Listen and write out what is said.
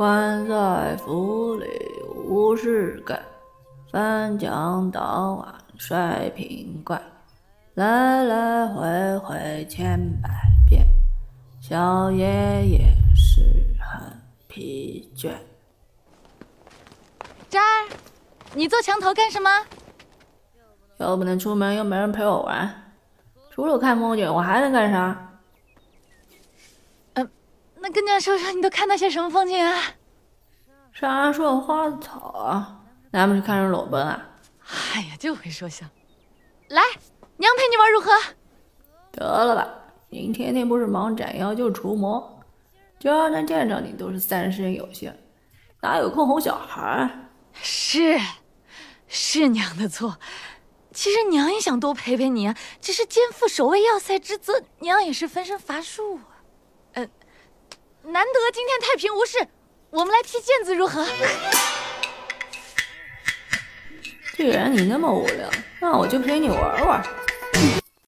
关在府里无事干，翻江倒岸摔瓶罐，来来回回千百遍，小爷也是很疲倦。渣儿，你坐墙头干什么？又不能出门，又没人陪我玩，除了看风景，我还能干啥？那跟娘说说，你都看到些什么风景啊？沙树花草啊，难不是看人裸奔啊？哎呀，就会说笑。来，娘陪你玩如何？得了吧，您天天不是忙斩妖就除魔，叫人见着你都是三生有幸，哪有空哄小孩？是，是娘的错。其实娘也想多陪陪你啊，只是肩负守卫要塞之责，娘也是分身乏术啊。难得今天太平无事，我们来踢毽子如何？既然你那么无聊，那我就陪你玩玩。